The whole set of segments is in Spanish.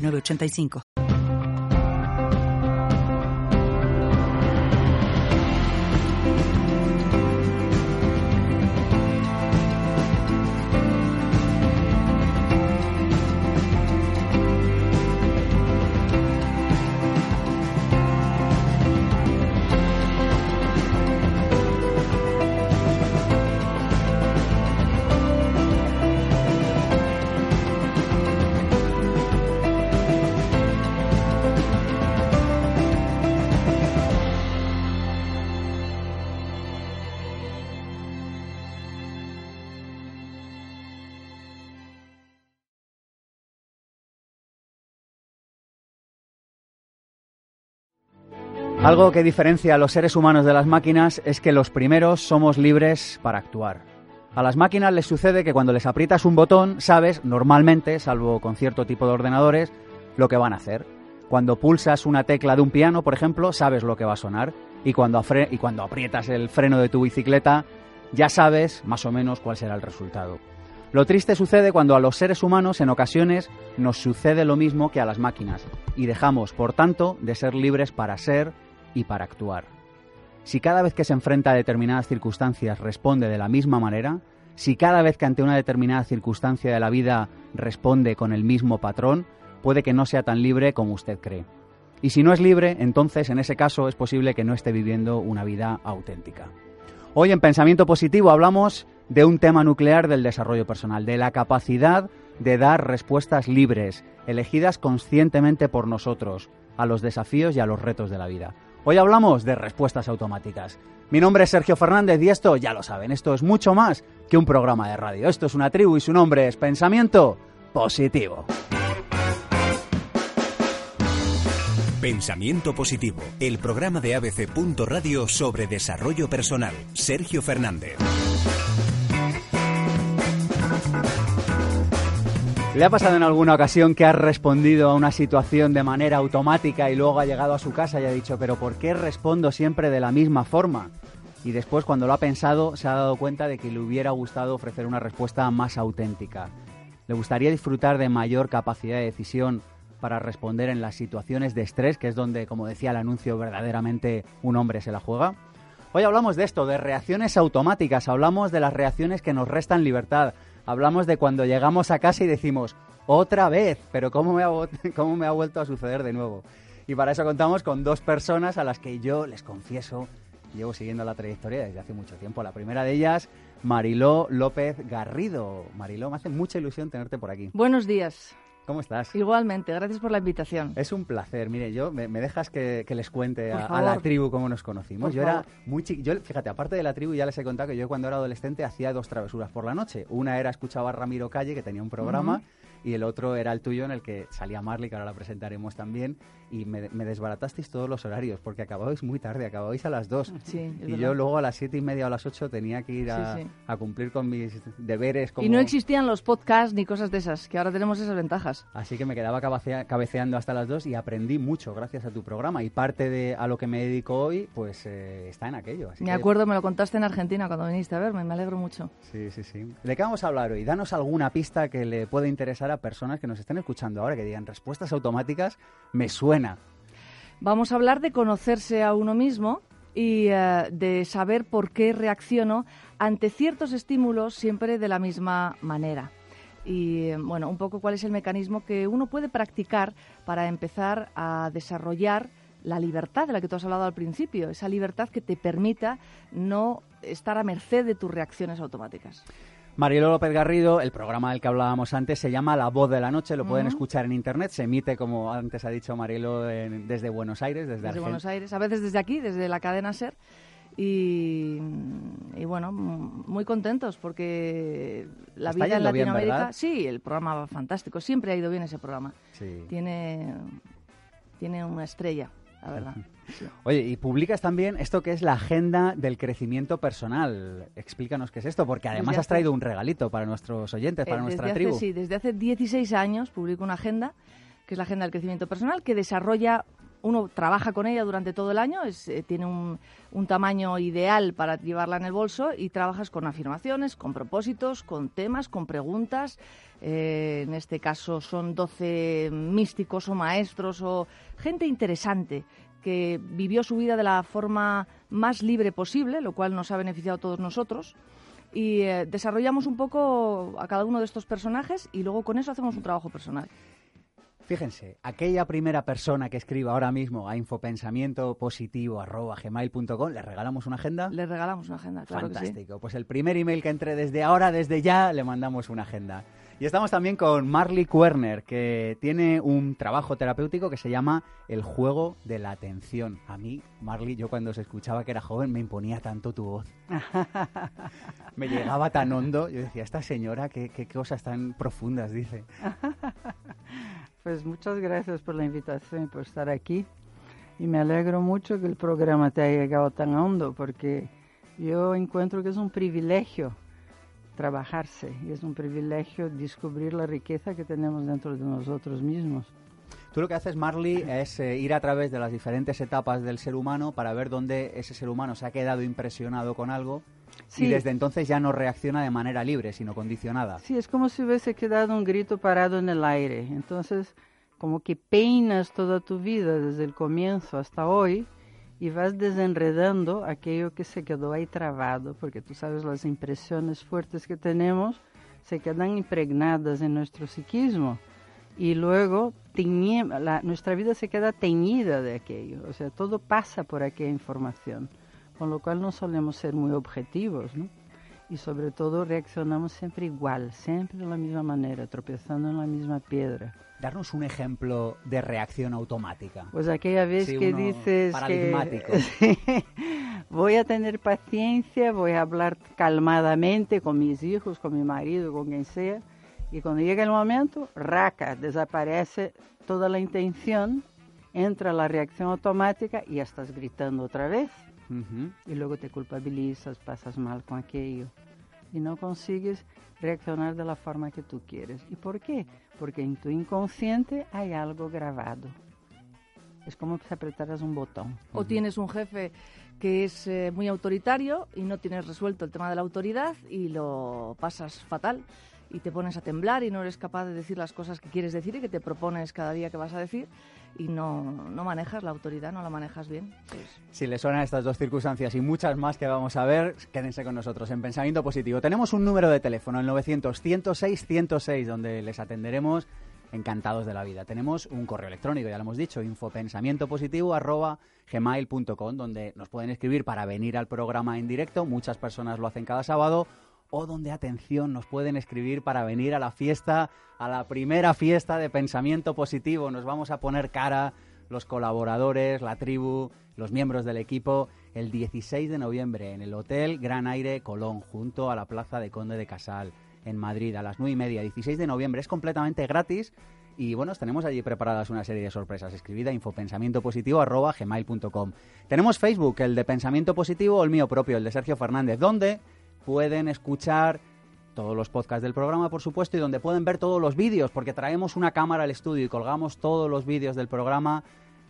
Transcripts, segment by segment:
985. Algo que diferencia a los seres humanos de las máquinas es que los primeros somos libres para actuar. A las máquinas les sucede que cuando les aprietas un botón, sabes, normalmente, salvo con cierto tipo de ordenadores, lo que van a hacer. Cuando pulsas una tecla de un piano, por ejemplo, sabes lo que va a sonar. Y cuando, y cuando aprietas el freno de tu bicicleta, ya sabes más o menos cuál será el resultado. Lo triste sucede cuando a los seres humanos en ocasiones nos sucede lo mismo que a las máquinas y dejamos, por tanto, de ser libres para ser, y para actuar. Si cada vez que se enfrenta a determinadas circunstancias responde de la misma manera, si cada vez que ante una determinada circunstancia de la vida responde con el mismo patrón, puede que no sea tan libre como usted cree. Y si no es libre, entonces en ese caso es posible que no esté viviendo una vida auténtica. Hoy en Pensamiento Positivo hablamos de un tema nuclear del desarrollo personal, de la capacidad de dar respuestas libres, elegidas conscientemente por nosotros, a los desafíos y a los retos de la vida. Hoy hablamos de respuestas automáticas. Mi nombre es Sergio Fernández y esto, ya lo saben, esto es mucho más que un programa de radio. Esto es una tribu y su nombre es Pensamiento Positivo. Pensamiento Positivo, el programa de ABC. Radio sobre desarrollo personal. Sergio Fernández. ¿Le ha pasado en alguna ocasión que ha respondido a una situación de manera automática y luego ha llegado a su casa y ha dicho, pero ¿por qué respondo siempre de la misma forma? Y después, cuando lo ha pensado, se ha dado cuenta de que le hubiera gustado ofrecer una respuesta más auténtica. Le gustaría disfrutar de mayor capacidad de decisión para responder en las situaciones de estrés, que es donde, como decía el anuncio, verdaderamente un hombre se la juega. Hoy hablamos de esto, de reacciones automáticas, hablamos de las reacciones que nos restan libertad, hablamos de cuando llegamos a casa y decimos, otra vez, pero ¿cómo me, ha, ¿cómo me ha vuelto a suceder de nuevo? Y para eso contamos con dos personas a las que yo, les confieso, llevo siguiendo la trayectoria desde hace mucho tiempo. La primera de ellas, Mariló López Garrido. Mariló, me hace mucha ilusión tenerte por aquí. Buenos días. ¿Cómo estás? Igualmente, gracias por la invitación. Es un placer. Mire, yo me, dejas que, les cuente a, la tribu cómo nos conocimos. yo era muy chiquito. Fíjate, aparte de la tribu, ya les he contado que yo cuando era adolescente hacía dos travesuras por la noche. Una era escuchaba a Ramiro Calle, que tenía un programa y el otro era el tuyo en el que salía Marley, que ahora la presentaremos también, y me, desbaratasteis todos los horarios, porque acababais muy tarde, acababais a las 2. y yo luego a las siete y media o a las 8 tenía que ir a, cumplir con mis deberes. Y no existían los podcasts ni cosas de esas, que ahora tenemos esas ventajas. Así que me quedaba cabeceando hasta las 2 y aprendí mucho gracias a tu programa, y parte de a lo que me dedico hoy, pues eh, está en aquello. me acuerdo, me lo contaste en Argentina cuando viniste a verme, me alegro mucho. Sí, sí, sí. ¿De qué vamos a hablar hoy? Danos alguna pista que le pueda interesar a personas que nos estén escuchando ahora, que digan respuestas automáticas, me suena. Vamos a hablar de conocerse a uno mismo y eh, de saber por qué reacciono ante ciertos estímulos siempre de la misma manera. Y bueno, un poco cuál es el mecanismo que uno puede practicar para empezar a desarrollar la libertad de la que tú has hablado al principio, esa libertad que te permita no estar a merced de tus reacciones automáticas. Mariló López Garrido, el programa del que hablábamos antes se llama La Voz de la Noche, lo pueden escuchar en internet, se emite, como antes ha dicho Mariló, desde Buenos Aires, desde, desde Buenos Aires, a veces desde aquí, desde la cadena SER. Y, y bueno, muy contentos porque la Está vida en bien, Latinoamérica. sí, el programa va fantástico. Siempre ha ido bien ese programa. Sí. Tiene, tiene una estrella, la verdad. Sí. Oye, y publicas también esto que es la agenda del crecimiento personal. Explícanos qué es esto, porque además Desde has hace- traído un regalito para nuestros oyentes, para Eh, nuestra desde tribu. Hace, sí, desde hace 16 años publico una agenda, que es la agenda del crecimiento personal, que desarrolla, uno trabaja con ella durante todo el año, es, eh, tiene un, un tamaño ideal para llevarla en el bolso y trabajas con afirmaciones, con propósitos, con temas, con preguntas. Eh, en este caso son 12 místicos o maestros o gente interesante que vivió su vida de la forma más libre posible, lo cual nos ha beneficiado a todos nosotros y eh, desarrollamos un poco a cada uno de estos personajes y luego con eso hacemos un trabajo personal. Fíjense, aquella primera persona que escriba ahora mismo a infopensamientopositivo.gmail.com, le regalamos una agenda. Le regalamos una agenda, claro que sí. Fantástico. Pues el primer email que entre desde ahora, desde ya, le mandamos una agenda. Y estamos también con Marley Kuerner, que tiene un trabajo terapéutico que se llama El juego de la atención. A mí, Marley, yo cuando se escuchaba que era joven, me imponía tanto tu voz. me llegaba tan hondo. Yo decía, esta señora, qué, qué cosas tan profundas dice. Pues muchas gracias por la invitación y por estar aquí. Y me alegro mucho que el programa te haya llegado tan hondo, porque yo encuentro que es un privilegio trabajarse y es un privilegio descubrir la riqueza que tenemos dentro de nosotros mismos. Tú lo que haces, Marley, es eh, ir a través de las diferentes etapas del ser humano para ver dónde ese ser humano se ha quedado impresionado con algo y Sí. desde entonces ya no reacciona de manera libre, sino condicionada. Sí, es como si hubiese quedado un grito parado en el aire. Entonces, como que peinas toda tu vida desde el comienzo hasta hoy y vas desenredando aquello que se quedó ahí trabado, porque tú sabes, las impresiones fuertes que tenemos se quedan impregnadas en nuestro psiquismo y luego la- nuestra vida se queda teñida de aquello, o sea, todo pasa por aquella información, con lo cual no solemos ser muy objetivos, ¿no? y sobre todo reaccionamos siempre igual, siempre de la misma manera, tropezando en la misma piedra. Darnos un ejemplo de reacción automática. Pues aquella vez Sí, que dices paradigmático. que Sí, voy a tener paciencia, voy a hablar calmadamente con mis hijos, con mi marido, con quien sea, y cuando llega el momento, raca, desaparece toda la intención, entra la reacción automática y ya estás gritando otra vez. Ujú. y luego te culpabilizas, pasas mal con aquello y no consigues reaccionar de la forma que tú quieres. ¿Y por qué? Porque en tu inconsciente hay algo grabado. Es como si apretaras un botón. O tienes un jefe que es eh, muy autoritario y no tienes resuelto el tema de la autoridad y lo pasas fatal y te pones a temblar y no eres capaz de decir las cosas que quieres decir y que te propones cada día que vas a decir y no, no manejas la autoridad, no la manejas bien. Pues, Si les suenan estas dos circunstancias y muchas más que vamos a ver, quédense con nosotros en Pensamiento Positivo. Tenemos un número de teléfono, el 900-106-106, donde les atenderemos encantados de la vida. Tenemos un correo electrónico, ya lo hemos dicho, infopensamientopositivo.gmail.com, donde nos pueden escribir para venir al programa en directo. Muchas personas lo hacen cada sábado. O donde, atención, nos pueden escribir para venir a la fiesta, a la primera fiesta de Pensamiento Positivo. Nos vamos a poner cara los colaboradores, la tribu, los miembros del equipo, el 16 de noviembre en el Hotel Gran Aire Colón, junto a la Plaza de Conde de Casal, en Madrid, a las 9 y media. 16 de noviembre, es completamente gratis. Y bueno, os tenemos allí preparadas una serie de sorpresas. Escribid a infopensamientopositivo.gmail.com. Tenemos Facebook, el de Pensamiento Positivo, o el mío propio, el de Sergio Fernández, donde pueden escuchar todos los podcasts del programa, por supuesto, y donde pueden ver todos los vídeos, porque traemos una cámara al estudio y colgamos todos los vídeos del programa,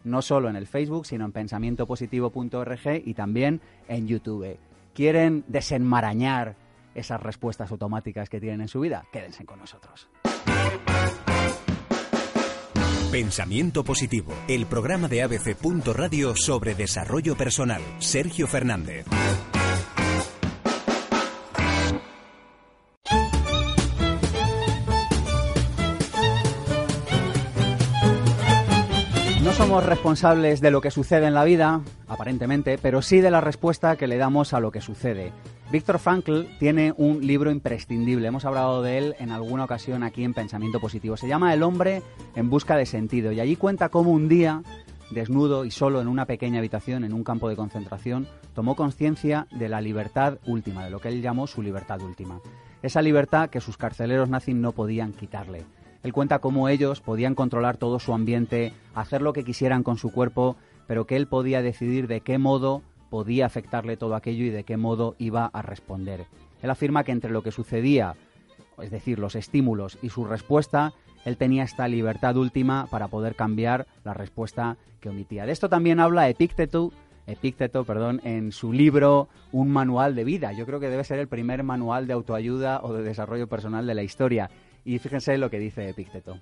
no solo en el Facebook, sino en pensamientopositivo.org y también en YouTube. ¿Quieren desenmarañar esas respuestas automáticas que tienen en su vida? Quédense con nosotros. Pensamiento Positivo, el programa de ABC. Radio sobre desarrollo personal. Sergio Fernández. Somos responsables de lo que sucede en la vida, aparentemente, pero sí de la respuesta que le damos a lo que sucede. Víctor Frankl tiene un libro imprescindible, hemos hablado de él en alguna ocasión aquí en Pensamiento Positivo. Se llama El hombre en busca de sentido y allí cuenta cómo un día desnudo y solo en una pequeña habitación, en un campo de concentración, tomó conciencia de la libertad última, de lo que él llamó su libertad última. Esa libertad que sus carceleros nazis no podían quitarle. Él cuenta cómo ellos podían controlar todo su ambiente, hacer lo que quisieran con su cuerpo, pero que él podía decidir de qué modo podía afectarle todo aquello y de qué modo iba a responder. Él afirma que entre lo que sucedía, es decir, los estímulos y su respuesta, él tenía esta libertad última para poder cambiar la respuesta que omitía. De esto también habla Epícteto, Epícteto, perdón, en su libro Un manual de vida. Yo creo que debe ser el primer manual de autoayuda o de desarrollo personal de la historia. Y fíjense lo que dice Epícteto.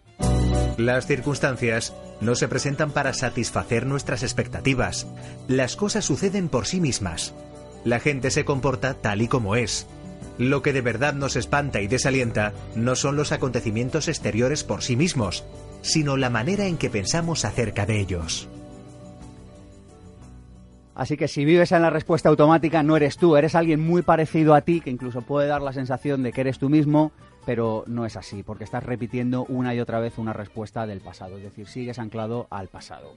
Las circunstancias no se presentan para satisfacer nuestras expectativas. Las cosas suceden por sí mismas. La gente se comporta tal y como es. Lo que de verdad nos espanta y desalienta no son los acontecimientos exteriores por sí mismos, sino la manera en que pensamos acerca de ellos. Así que si vives en la respuesta automática, no eres tú, eres alguien muy parecido a ti, que incluso puede dar la sensación de que eres tú mismo, pero no es así, porque estás repitiendo una y otra vez una respuesta del pasado, es decir, sigues anclado al pasado.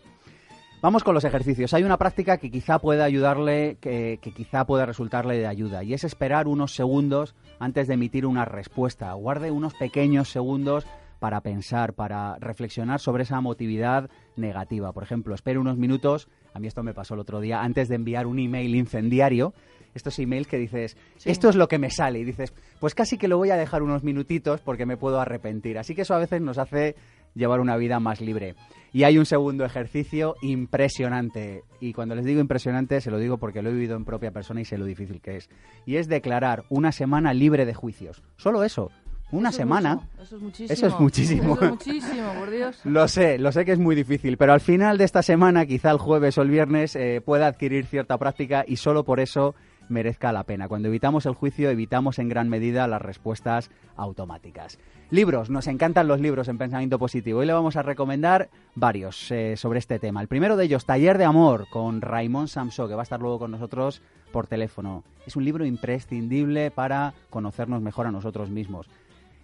Vamos con los ejercicios. Hay una práctica que quizá pueda ayudarle, que, quizá pueda resultarle de ayuda, y es esperar unos segundos antes de emitir una respuesta. Guarde unos pequeños segundos para pensar, para reflexionar sobre esa motividad negativa. Por ejemplo, espere unos minutos, a mí esto me pasó el otro día, antes de enviar un email incendiario, estos emails que dices, esto es lo que me sale, y dices, pues casi que lo voy a dejar unos minutitos porque me puedo arrepentir. Así que eso a veces nos hace llevar una vida más libre. Y hay un segundo ejercicio impresionante. Y cuando les digo impresionante, se lo digo porque lo he vivido en propia persona y sé lo difícil que es. Y es declarar una semana libre de juicios. Solo eso. Una semana. eso es muchísimo. Eso es muchísimo. Eso es muchísimo, por Dios. lo sé, lo sé que es muy difícil, pero al final de esta semana, quizá el jueves o el viernes, eh, pueda adquirir cierta práctica y solo por eso merezca la pena. Cuando evitamos el juicio, evitamos en gran medida las respuestas automáticas. Libros, nos encantan los libros en pensamiento positivo. Hoy le vamos a recomendar varios eh, sobre este tema. El primero de ellos, Taller de Amor, con Raymond Samso, que va a estar luego con nosotros por teléfono. Es un libro imprescindible para conocernos mejor a nosotros mismos.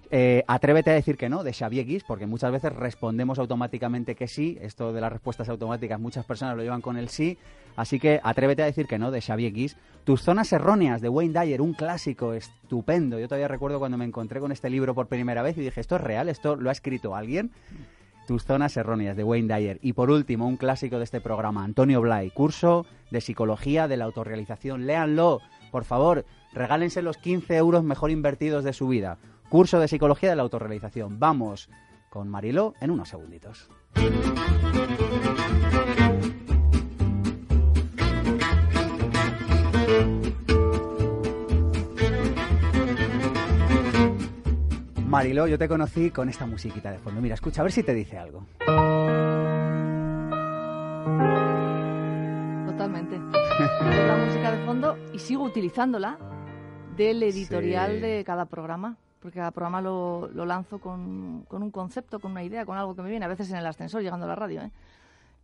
Eh, atrévete a decir que no, de Xavier Guis, porque muchas veces respondemos automáticamente que sí. Esto de las respuestas automáticas, muchas personas lo llevan con el sí. Así que atrévete a decir que no, de Xavier Guis. Tus zonas erróneas, de Wayne Dyer, un clásico estupendo. Yo todavía recuerdo cuando me encontré con este libro por primera vez y dije, ¿esto es real? ¿Esto lo ha escrito alguien? Tus zonas erróneas, de Wayne Dyer. Y por último, un clásico de este programa, Antonio Blay, curso de psicología de la autorrealización. Léanlo, por favor. Regálense los 15 euros mejor invertidos de su vida curso de psicología de la autorrealización. Vamos con Mariló en unos segunditos. Mariló, yo te conocí con esta musiquita de fondo. Mira, escucha, a ver si te dice algo. Totalmente. la música de fondo y sigo utilizándola del editorial de cada programa porque cada programa lo, lo lanzo con, con, un concepto, con una idea, con algo que me viene, a veces en el ascensor llegando a la radio. ¿eh?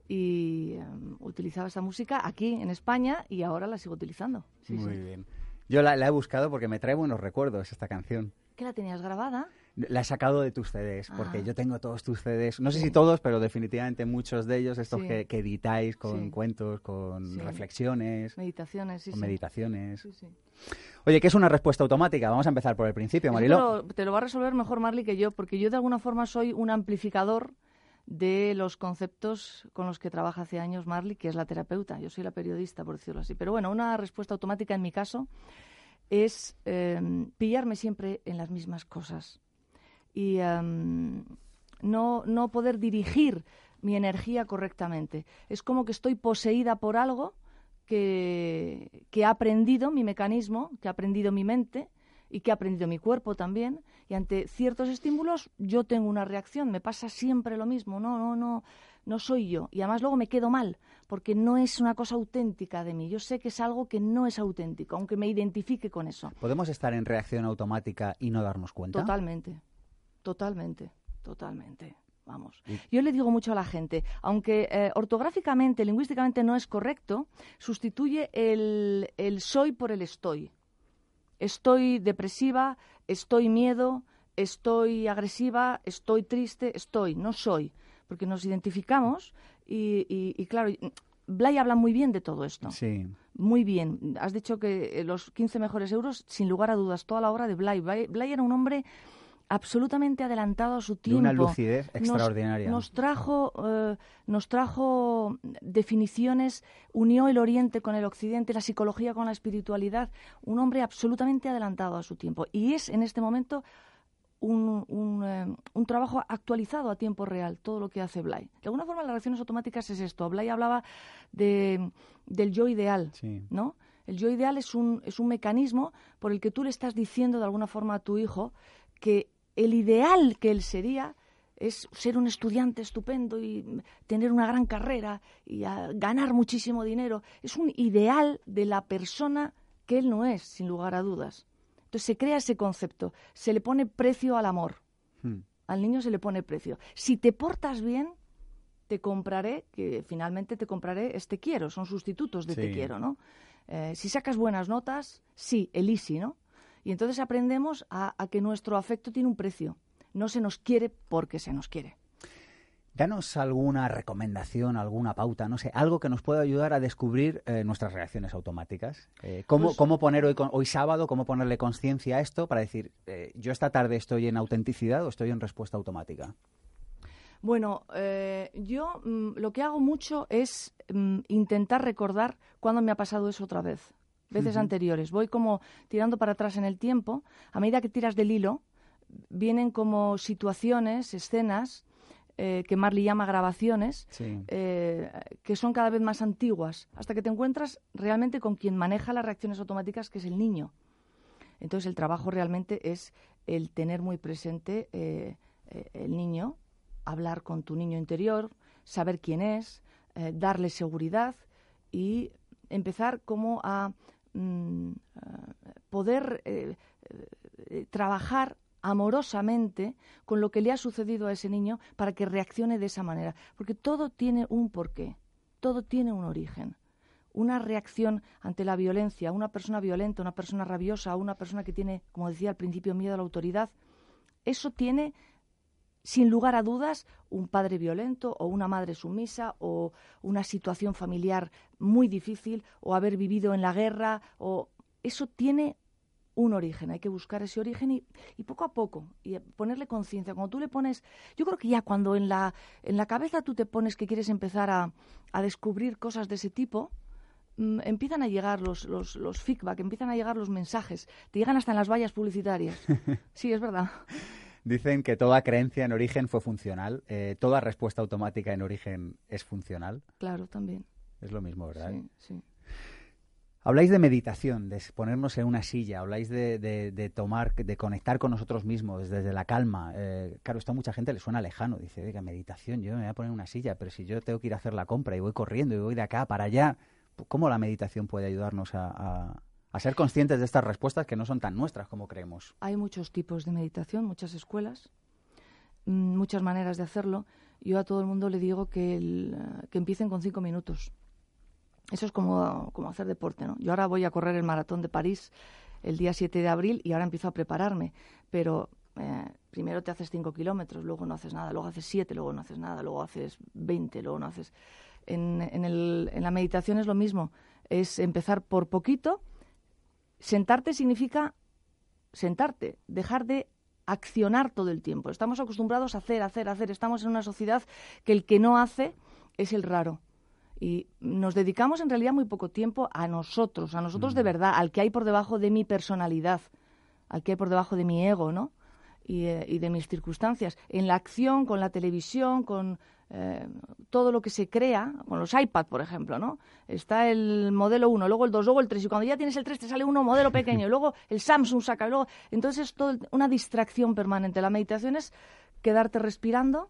Y em, utilizaba esa música aquí en España y ahora la sigo utilizando. Muy bien. Yo la, la, he buscado porque me trae buenos recuerdos esta canción. ¿Que la tenías grabada? La he sacado de tus CDs, porque ah. yo tengo todos tus CDs, no sé si todos, pero definitivamente muchos de ellos, estos que, que, editáis con cuentos, con reflexiones. Meditaciones, sí. Con meditaciones. Oye, ¿qué es una respuesta automática? Vamos a empezar por el principio, Marilo. Te lo, va a resolver mejor Marley que yo, porque yo de alguna forma soy un amplificador de los conceptos con los que trabaja hace años Marley, que es la terapeuta. Yo soy la periodista, por decirlo así. Pero bueno, una respuesta automática en mi caso es em, pillarme siempre en las mismas cosas y em, no, no poder dirigir mi energía correctamente. Es como que estoy poseída por algo que, que ha aprendido mi mecanismo, que ha aprendido mi mente y que ha aprendido mi cuerpo también. Y ante ciertos estímulos yo tengo una reacción, me pasa siempre lo mismo. No, no, no, no soy yo. Y además luego me quedo mal, porque no es una cosa auténtica de mí. Yo sé que es algo que no es auténtico, aunque me identifique con eso. ¿Podemos estar en reacción automática y no darnos cuenta? Totalmente. Totalmente, totalmente. Vamos. Yo le digo mucho a la gente, aunque eh, ortográficamente, lingüísticamente no es correcto, sustituye el, el soy por el estoy. Estoy depresiva, estoy miedo, estoy agresiva, estoy triste, estoy, no soy. porque nos identificamos y, y, claro, Blay habla muy bien de todo esto. Sí. Muy bien. Has dicho que los 15 mejores euros, sin lugar a dudas, toda la obra de Blay. Blay, era un hombre absolutamente adelantado a su tiempo. una lucidez extraordinaria. Nos, trajo, eh, nos trajo definiciones, unió el Oriente con el Occidente, la psicología con la espiritualidad. Un hombre absolutamente adelantado a su tiempo. Y es en este momento un, eh, un, trabajo actualizado a tiempo real, todo lo que hace Blay. De alguna forma, las reacciones automáticas es esto. Blay hablaba de, del yo ideal, ¿no? El yo ideal es un, es un mecanismo por el que tú le estás diciendo de alguna forma a tu hijo que el ideal que él sería es ser un estudiante estupendo y tener una gran carrera y ganar muchísimo dinero. Es un ideal de la persona que él no es, sin lugar a dudas. Entonces se crea ese concepto, se le pone precio al amor. Hmm. Al niño se le pone precio. Si te portas bien, te compraré, que finalmente te compraré este quiero, son sustitutos de te quiero, ¿no? Eh, si sacas buenas notas, sí, el easy, ¿no? Y entonces aprendemos a que nuestro afecto tiene un precio. No se nos quiere porque se nos quiere. Danos alguna recomendación, alguna pauta, no sé, algo que nos pueda ayudar a descubrir eh, nuestras reacciones automáticas. Eh, ¿cómo, pues poner hoy, hoy sábado, cómo ponerle conciencia a esto para decir, eh, yo esta tarde estoy en autenticidad o estoy en respuesta automática? Bueno, yo mm, lo que hago mucho es mm, intentar recordar cuándo me ha pasado eso otra vez, veces anteriores. Voy como tirando para atrás en el tiempo. A medida que tiras del hilo, vienen como situaciones, escenas eh, que Marley llama grabaciones, eh, que son cada vez más antiguas, hasta que te encuentras realmente con quien maneja las reacciones automáticas, que es el niño. Entonces el trabajo realmente es el tener muy presente eh, el niño, hablar con tu niño interior, saber quién es, darle seguridad y empezar como a mm, poder trabajar amorosamente con lo que le ha sucedido a ese niño para que reaccione de esa manera. Porque todo tiene un porqué, todo tiene un origen. Una reacción ante la violencia, una persona violenta, una persona rabiosa, una persona que tiene, como decía al principio, miedo a la autoridad, eso tiene, sin lugar a dudas, un padre violento o una madre sumisa o una situación familiar muy difícil o haber vivido en la guerra o eso tiene un origen, hay que buscar ese origen y, poco a poco, y ponerle conciencia. Cuando tú le pones, yo creo que ya cuando en la, en la cabeza tú te pones que quieres empezar a, a descubrir cosas de ese tipo, mm, empiezan a llegar los, los, los feedback, empiezan a llegar los mensajes, te llegan hasta en las vallas publicitarias. Sí, es verdad. Dicen que toda creencia en origen fue funcional, eh, toda respuesta automática en origen es funcional. Claro, también. Es lo mismo, ¿verdad? Sí, sí. Habláis de meditación, de ponernos en una silla, habláis de, tomar, de conectar con nosotros mismos desde la calma. Eh, claro, esto a mucha gente le suena lejano. Dice, oiga, meditación, yo me voy a poner en una silla, pero si yo tengo que ir a hacer la compra y voy corriendo y voy de acá para allá, ¿cómo la meditación puede ayudarnos a, ser conscientes de estas respuestas que no son tan nuestras como creemos? Hay muchos tipos de meditación, muchas escuelas, mm, muchas maneras de hacerlo. Yo a todo el mundo le digo que, que empiecen con cinco minutos eso es como, como hacer deporte, ¿no? Yo ahora voy a correr el maratón de París el día 7 de abril y ahora empiezo a prepararme, pero eh, primero te haces 5 kilómetros, luego no haces nada, luego haces 7, luego no haces nada, luego haces 20, luego no haces... En, en la meditación es lo mismo, es empezar por poquito. Sentarte significa sentarte, dejar de accionar todo el tiempo. Estamos acostumbrados a hacer, hacer, hacer. Estamos en una sociedad que el que no hace es el raro. Y nos dedicamos en realidad muy poco tiempo a nosotros, a nosotros de mm. verdad, al que hay por debajo de mi personalidad, al que hay por debajo de mi ego, ¿no? Y, eh, de mis circunstancias. En la acción, con la televisión, con eh, todo lo que se crea, con los iPad, por ejemplo, ¿no? Está el modelo 1, luego el 2, luego el 3, y cuando ya tienes el 3 te sale uno modelo pequeño, y luego el Samsung saca, luego... Entonces es todo una distracción permanente. La meditación es quedarte respirando,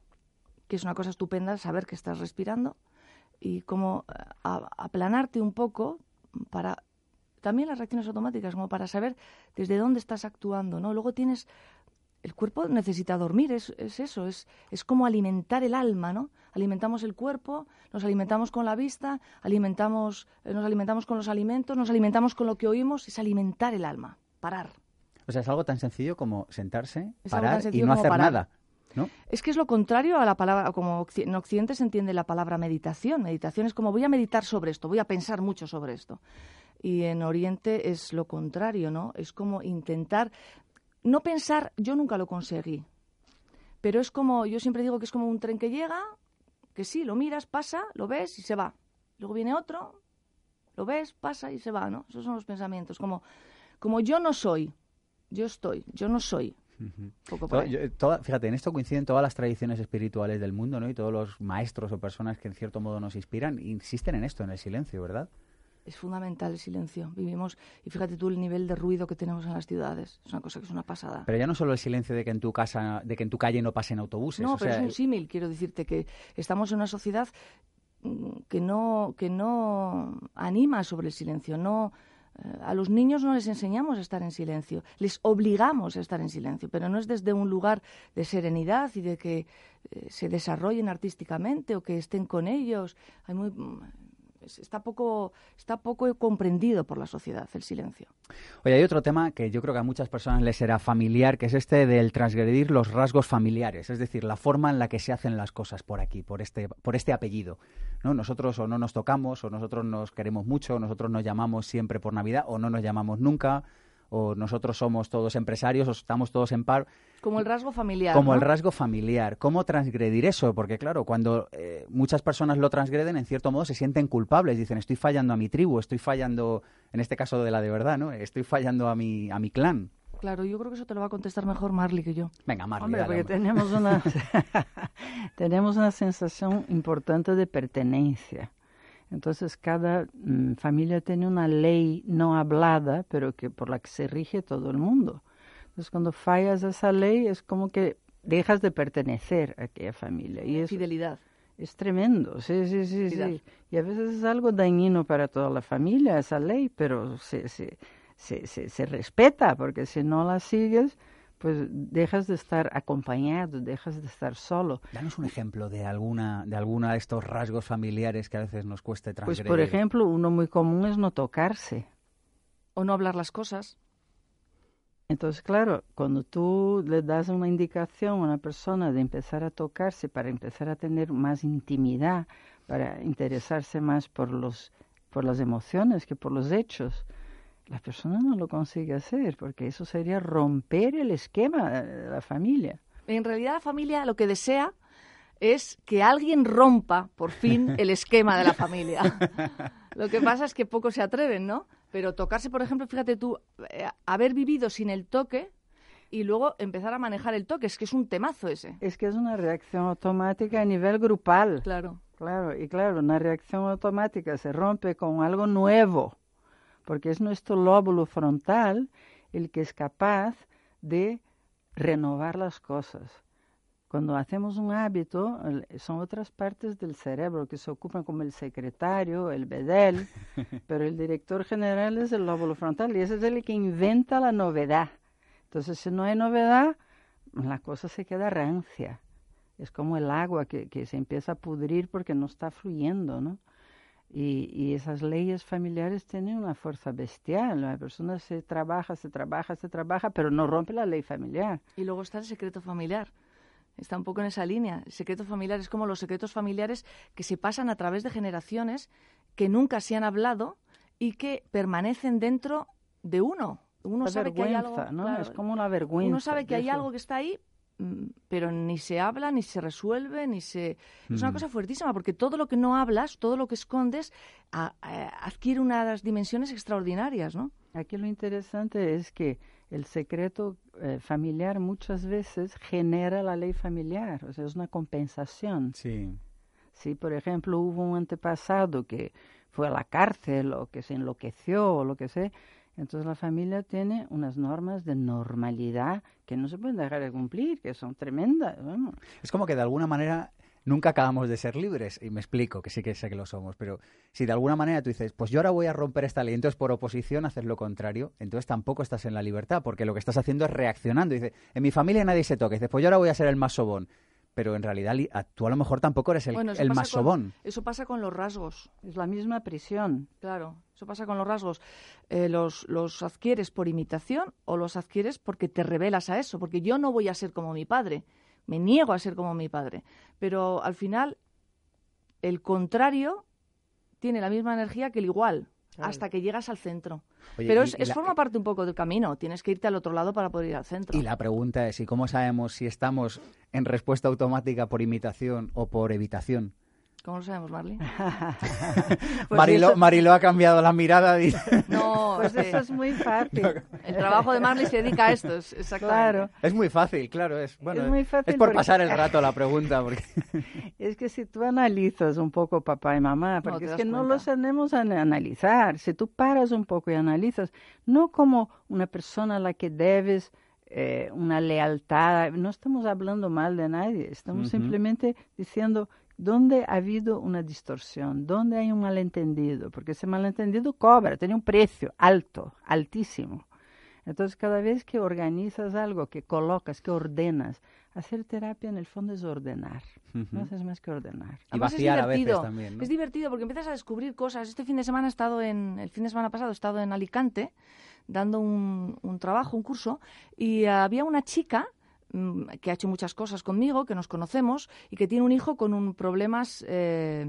que es una cosa estupenda saber que estás respirando, y como eh, aplanarte un poco para también las reacciones automáticas, como para saber desde dónde estás actuando, ¿no? Luego tienes el cuerpo necesita dormir, es, es eso, es, es como alimentar el alma, ¿no? Alimentamos el cuerpo, nos alimentamos con la vista, alimentamos, eh, nos alimentamos con los alimentos, nos alimentamos con lo que oímos, es alimentar el alma, parar. O sea, es algo tan sencillo como sentarse, parar y no hacer nada. ¿no? Es que es lo contrario a la palabra, como en Occidente se entiende la palabra meditación. Meditación es como voy a meditar sobre esto, voy a pensar mucho sobre esto. Y en Oriente es lo contrario, ¿no? Es como intentar no pensar, yo nunca lo conseguí. Pero es como, yo siempre digo que es como un tren que llega, que sí, lo miras, pasa, lo ves y se va. Luego viene otro, lo ves, pasa y se va, ¿no? Esos son los pensamientos. Como, como yo no soy, yo estoy, yo no soy. fíjate, en esto coinciden todas las tradiciones espirituales del mundo, ¿no? Y todos los maestros o personas que en cierto modo nos inspiran insisten en esto, en el silencio, ¿verdad? Es fundamental el silencio. Vivimos, y fíjate tú el nivel de ruido que tenemos en las ciudades. Es una cosa que es una pasada. Pero ya no solo el silencio de que en tu casa, de que en tu calle no pasen autobuses. No, pero es un símil, quiero decirte que estamos en una sociedad mm, que no, que no anima sobre el silencio, no eh, a los niños no les enseñamos a estar en silencio, les obligamos a estar en silencio, pero no es desde un lugar de serenidad y de que eh, se desarrollen artísticamente o que estén con ellos. Hay muy, está poco, está poco comprendido por la sociedad el silencio. Oye, hay otro tema que yo creo que a muchas personas les será familiar, que es este del transgredir los rasgos familiares, es decir, la forma en la que se hacen las cosas por aquí, por este, por este apellido. ¿no? Nosotros o no nos tocamos, o nosotros nos queremos mucho, o nosotros nos llamamos siempre por Navidad, o no nos llamamos nunca, o nosotros somos todos empresarios, o estamos todos en par. Como el rasgo familiar. Como el rasgo familiar. ¿Cómo transgredir eso? Porque claro, cuando eh, muchas personas lo transgreden, en cierto modo se sienten culpables. Dicen, estoy fallando a mi tribu, estoy fallando, en este caso de la de verdad, ¿no? Estoy fallando a mi, a mi clan. Claro, yo creo que eso te lo va a contestar mejor Marley que yo. Venga, Marley. Hombre, porque tenemos una, tenemos una sensación importante de pertenencia. Entonces cada mm, familia tiene una ley no hablada, pero que por la que se rige todo el mundo. Entonces cuando fallas esa ley es como que dejas de pertenecer a aquella familia. Y es, Fidelidad. Es tremendo, sí, sí, sí, sí. Y a veces es algo dañino para toda la familia esa ley, pero se, se, se, se respeta, porque si no la sigues, pues dejas de estar acompañado, dejas de estar solo. Danos un ejemplo de alguna de alguna de estos rasgos familiares que a veces nos cueste transgredir. Pues por ejemplo, uno muy común es no tocarse o no hablar las cosas. Entonces, claro, cuando tú le das una indicación a una persona de empezar a tocarse para empezar a tener más intimidad, para interesarse más por los por las emociones que por los hechos, la persona no lo consigue hacer, porque eso sería romper el esquema de la familia. En realidad la familia lo que desea es que alguien rompa por fin el esquema de la familia. Lo que pasa es que pocos se atreven, ¿no? Pero tocarse, por ejemplo, fíjate tú, eh, haber vivido sin el toque y luego empezar a manejar el toque, es que es un temazo ese. Es que es una reacción automática a nivel grupal. Claro. Claro, y claro, una reacción automática se rompe con algo nuevo porque es nuestro lóbulo frontal el que es capaz de renovar las cosas. Cuando hacemos un hábito, son otras partes del cerebro que se ocupan como el secretario, el bedel, pero el director general es el lóbulo frontal y ese es el que inventa la novedad. Entonces, si no hay novedad, la cosa se queda rancia. Es como el agua que, que se empieza a pudrir porque no está fluyendo, ¿no? Y, esas leyes familiares tienen una fuerza bestial. La persona se trabaja, se trabaja, se trabaja, pero no rompe la ley familiar. Y luego está el secreto familiar. Está un poco en esa línea. El secreto familiar es como los secretos familiares que se pasan a través de generaciones que nunca se han hablado y que permanecen dentro de uno. Uno sabe que hay algo. ¿no? es como una vergüenza. Uno sabe que hay algo que está ahí, Mm, pero ni se habla, ni se resuelve, ni se... Es una mm. cosa fuertísima, porque todo lo que no hablas, todo lo que escondes, adquiere unas dimensiones extraordinarias, ¿no? Aquí lo interesante es que el secreto eh, familiar muchas veces genera la ley familiar, o sea, es una compensación. Sí. Si, por ejemplo, hubo un antepasado que fue a la cárcel o que se enloqueció o lo que sea, entonces la familia tiene unas normas de normalidad que no se pueden dejar de cumplir, que son tremendas. Es como que de alguna manera nunca acabamos de ser libres. Y me explico, que sí que sé que lo somos, pero si de alguna manera tú dices, pues yo ahora voy a romper esta ley, entonces por oposición haces lo contrario, entonces tampoco estás en la libertad, porque lo que estás haciendo es reaccionando. Dice, en mi familia nadie se toca. Dices, pues yo ahora voy a ser el más sobón pero en realidad tú a lo mejor tampoco eres el, el más sobón. Eso pasa con los rasgos. Es la misma prisión. Claro, eso pasa con los rasgos. Eh, los, los adquieres por imitación o los adquieres porque te revelas a eso, porque yo no voy a ser como mi padre. Me niego a ser como mi padre. Pero al final, el contrario tiene la misma energía que el igual, hasta que llegas al centro. Pero es, forma parte un poco del camino. Tienes que irte al otro lado para poder ir al centro. Y la pregunta es, ¿y cómo sabemos si estamos en respuesta automática por imitación o por evitación? ¿Cómo lo sabemos, Marley? pues Marilo, ha cambiado la mirada. No, pues eso es muy fácil. El trabajo de Marley se dedica a esto, es, Claro. Es muy fácil, claro. Es, bueno, es, muy fácil es por pasar el rato la pregunta. Porque... es que si tú analizas un poco papá y mamá, porque es que no los tenemos a analizar. Si tú paras un poco y analizas, no como una persona a la que debes eh, una lealtad, no estamos hablando mal de nadie, estamos simplemente diciendo ¿Dónde ha habido una distorsión? ¿Dónde hay un malentendido? Porque ese malentendido cobra, tiene un precio alto, altísimo. Entonces, cada vez que organizas algo, que colocas, que ordenas, hacer terapia en el fondo es ordenar. No haces más que ordenar. Y vaciar a veces también. Es divertido porque empiezas a descubrir cosas. Este fin de semana he estado en, el fin de semana pasado he estado en Alicante dando un, un trabajo, un curso, y había una chica que ha hecho muchas cosas conmigo, que nos conocemos y que tiene un hijo con un problemas eh,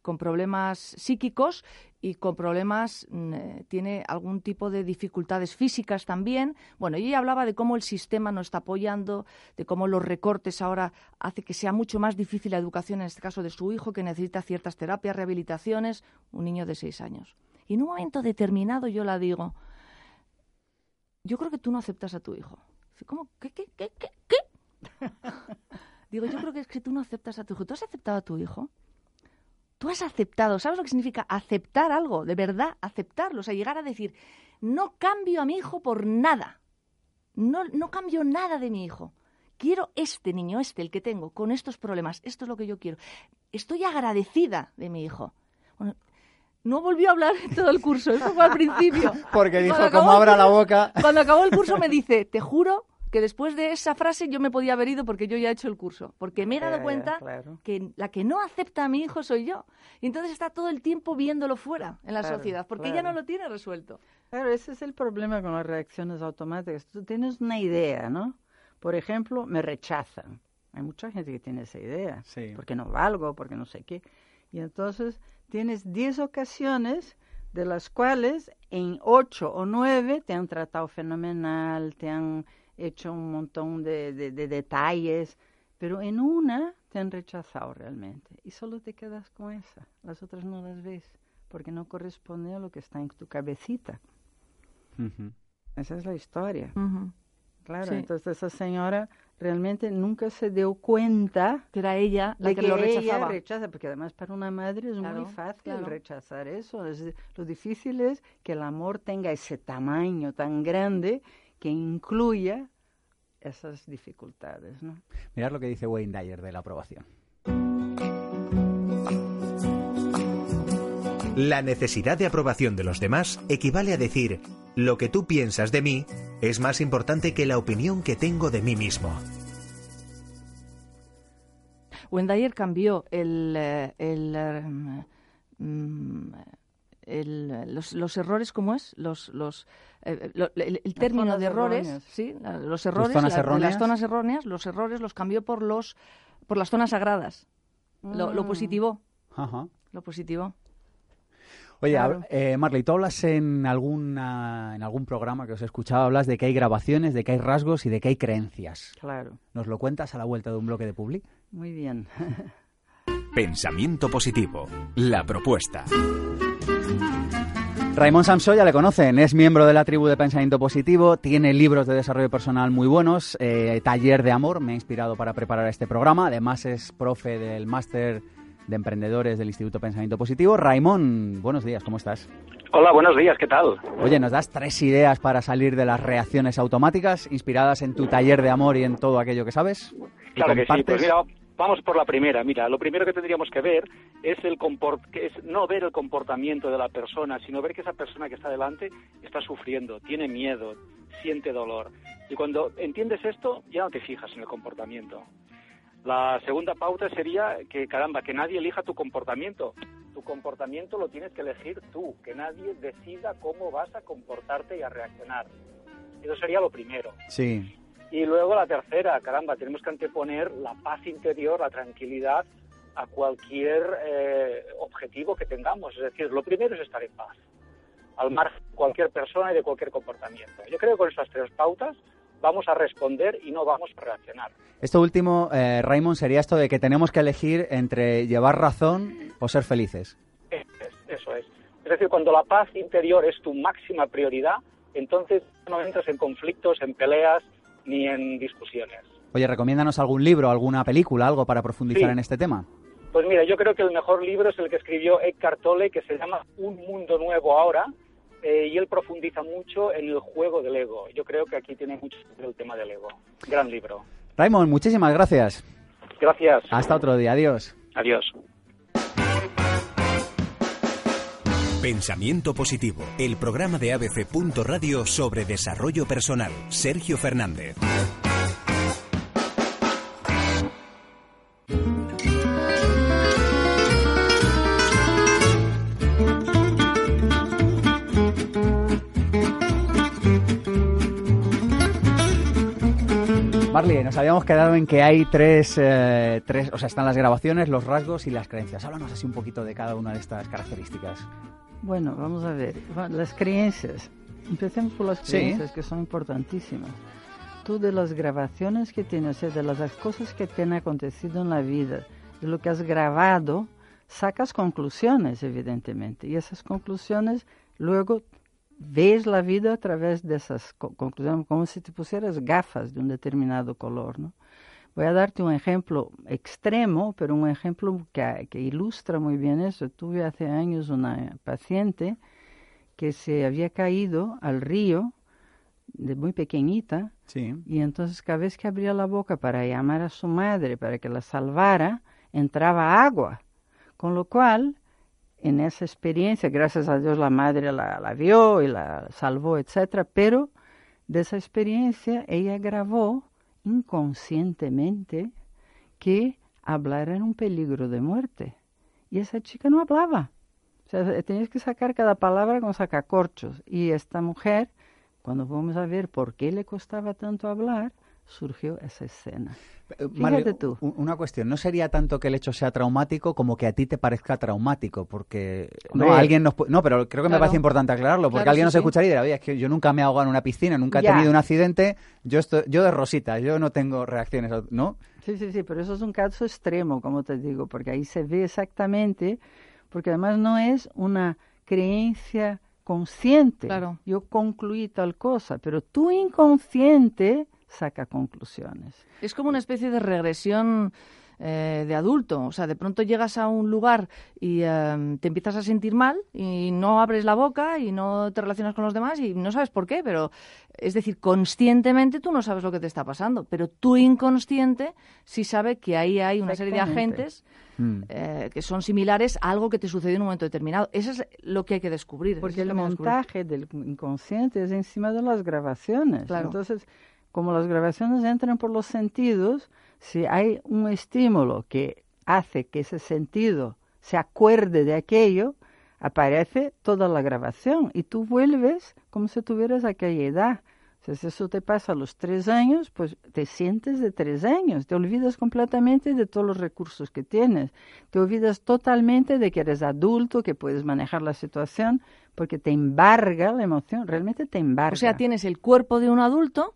con problemas psíquicos y con problemas mm, eh, tiene algún tipo de dificultades físicas también. Bueno, y ella hablaba de cómo el sistema no está apoyando, de cómo los recortes ahora hace que sea mucho más difícil la educación en este caso de su hijo que necesita ciertas terapias, rehabilitaciones, un niño de seis años. Y en un momento determinado yo la digo, yo creo que tú no aceptas a tu hijo. ¿Cómo? ¿Qué, qué, qué, qué? qué? Digo, yo creo que es que tú no aceptas a tu hijo. ¿Tú has aceptado a tu hijo? Tú has aceptado. ¿Sabes lo que significa aceptar algo? De verdad, aceptarlo. O sea, llegar a decir, no cambio a mi hijo por nada. No, no cambio nada de mi hijo. Quiero este niño, este, el que tengo, con estos problemas. Esto es lo que yo quiero. Estoy agradecida de mi hijo. Bueno, no volvió a hablar en todo el curso, eso fue al principio. Porque dijo, como abra la boca. Cuando acabó el curso me dice, te juro que después de esa frase yo me podía haber ido porque yo ya he hecho el curso, porque me he dado cuenta que la que no acepta a mi hijo soy yo. Y entonces está todo el tiempo viéndolo fuera en la sociedad, porque ella no lo tiene resuelto. Claro, ese es el problema con las reacciones automáticas. Tú tienes una idea, ¿no? Por ejemplo, me rechazan. Hay mucha gente que tiene esa idea, sí. porque no valgo, porque no sé qué. Y entonces tienes 10 ocasiones de las cuales en 8 o 9 te han tratado fenomenal, te han hecho un montón de, detalles, pero en una te han rechazado realmente. Y solo te quedas con esa, las otras no las ves porque no corresponde a lo que está en tu cabecita. Esa es la historia. Claro, entonces esa señora realmente nunca se dio cuenta que era ella la que, lo rechazaba. rechaza, porque además para una madre es muy fácil rechazar eso. lo difícil es que el amor tenga ese tamaño tan grande que incluya esas dificultades. ¿no? Mirad lo que dice Wayne Dyer de la aprobación. La necesidad de aprobación de los demás equivale a decir, lo que tú piensas de mí es más importante que la opinión que tengo de mí mismo. Wendayer cambió el, eh, el, mm, el, los, errores, ¿cómo es? Los, los, eh, el, término de errores, sí, los errores, las zonas erróneas, los errores los cambió por los por las zonas sagradas. Lo, lo, mm. positivo. Ajá. Lo positivo. Oye, eh, Marley, tú hablas en, alguna, en algún programa que os he escuchado, hablas de que hay grabaciones, de que hay rasgos y de que hay creencias. Claro. ¿Nos lo cuentas a la vuelta de un bloque de Public? Muy bien. Pensamiento positivo. La propuesta. Raymond Samso ya le conocen, es miembro de la tribu de Pensamiento Positivo, tiene libros de desarrollo personal muy buenos, eh, Taller de Amor me ha inspirado para preparar este programa, además es profe del máster de Emprendedores del Instituto Pensamiento Positivo. Raimón, buenos días, ¿cómo estás? Hola, buenos días, ¿qué tal? Oye, ¿nos das tres ideas para salir de las reacciones automáticas inspiradas en tu taller de amor y en todo aquello que sabes? Claro que sí, pues mira, vamos por la primera. Mira, lo primero que tendríamos que ver es, el que es no ver el comportamiento de la persona, sino ver que esa persona que está delante está sufriendo, tiene miedo, siente dolor. Y cuando entiendes esto, ya no te fijas en el comportamiento. La segunda pauta sería que, caramba, que nadie elija tu comportamiento. Tu comportamiento lo tienes que elegir tú, que nadie decida cómo vas a comportarte y a reaccionar. Eso sería lo primero. Sí. Y luego la tercera, caramba, tenemos que anteponer la paz interior, la tranquilidad a cualquier eh, objetivo que tengamos. Es decir, lo primero es estar en paz, al margen de cualquier persona y de cualquier comportamiento. Yo creo que con estas tres pautas vamos a responder y no vamos a reaccionar. Esto último, eh, Raymond, sería esto de que tenemos que elegir entre llevar razón o ser felices. Eso es. Es decir, cuando la paz interior es tu máxima prioridad, entonces no entras en conflictos, en peleas ni en discusiones. Oye, recomiéndanos algún libro, alguna película, algo para profundizar en este tema. Pues mira, yo creo que el mejor libro es el que escribió Eckhart Tolle, que se llama Un mundo nuevo ahora, eh, y él profundiza mucho en el juego del ego. Yo creo que aquí tiene mucho el tema del ego. Gran libro. Raymond, muchísimas gracias. Gracias. Hasta otro día. Adiós. Adiós. Pensamiento Positivo, el programa de ABC. Radio sobre desarrollo personal. Sergio Fernández. Nos habíamos quedado en que hay tres, eh, tres, o sea, están las grabaciones, los rasgos y las creencias. Háblanos así un poquito de cada una de estas características. Bueno, vamos a ver. Las creencias. Empecemos por las creencias que son importantísimas. Tú de las grabaciones que tienes, o sea, de las cosas que te han acontecido en la vida, de lo que has grabado, sacas conclusiones, evidentemente. Y esas conclusiones luego ves la vida a través de esas conclusiones, como si te pusieras gafas de un determinado color. ¿no? Voy a darte un ejemplo extremo, pero un ejemplo que, que, ilustra muy bien eso. Tuve hace años una paciente que se había caído al río de muy pequeñita sí. y entonces cada vez que abría la boca para llamar a su madre para que la salvara, entraba agua. Con lo cual en esa experiencia, gracias a Dios la madre la, vio y la salvó, etc. Pero de esa experiencia ella grabó inconscientemente que hablar era un peligro de muerte. Y esa chica no hablaba. O sea, tenías que sacar cada palabra con sacacorchos. Y esta mujer, cuando vamos a ver por qué le costaba tanto hablar, surgió esa escena. Eh, Fíjate tú. Una cuestión, no sería tanto que el hecho sea traumático como que a ti te parezca traumático, porque no, alguien nos no, pero creo que me parece importante aclararlo, porque alguien nos escucharía y diría, oye, es que yo nunca me he ahogado en una piscina, nunca he tenido un accidente, yo estoy, yo de rosita, yo no tengo reacciones, ¿no? Sí, sí, sí, pero eso es un caso extremo, como te digo, porque ahí se ve exactamente, porque además no es una creencia consciente. Claro. Yo concluí tal cosa, pero tu inconsciente saca conclusiones. Es como una especie de regresión eh, de adulto. O sea, de pronto llegas a un lugar y em, te empiezas a sentir mal y no abres la boca y no te relacionas con los demás y no sabes por qué, pero es decir, conscientemente tú no sabes lo que te está pasando, pero tu inconsciente sí sabe que ahí hay una serie de agentes mm. eh, que son similares a algo que te sucedió en un momento determinado. Eso es lo que hay que descubrir. Porque el montaje del inconsciente es encima de las grabaciones. Entonces, como las grabaciones entran por los sentidos, si hay un estímulo que hace que ese sentido se acuerde de aquello, aparece toda la grabación y tú vuelves como si tuvieras aquella edad. si eso te pasa a los tres años, pues te sientes de tres años, te olvidas completamente de todos los recursos que tienes, te olvidas totalmente de que eres adulto, que puedes manejar la situación, porque te embarga la emoción, realmente te embarga. O sea, tienes el cuerpo de un adulto,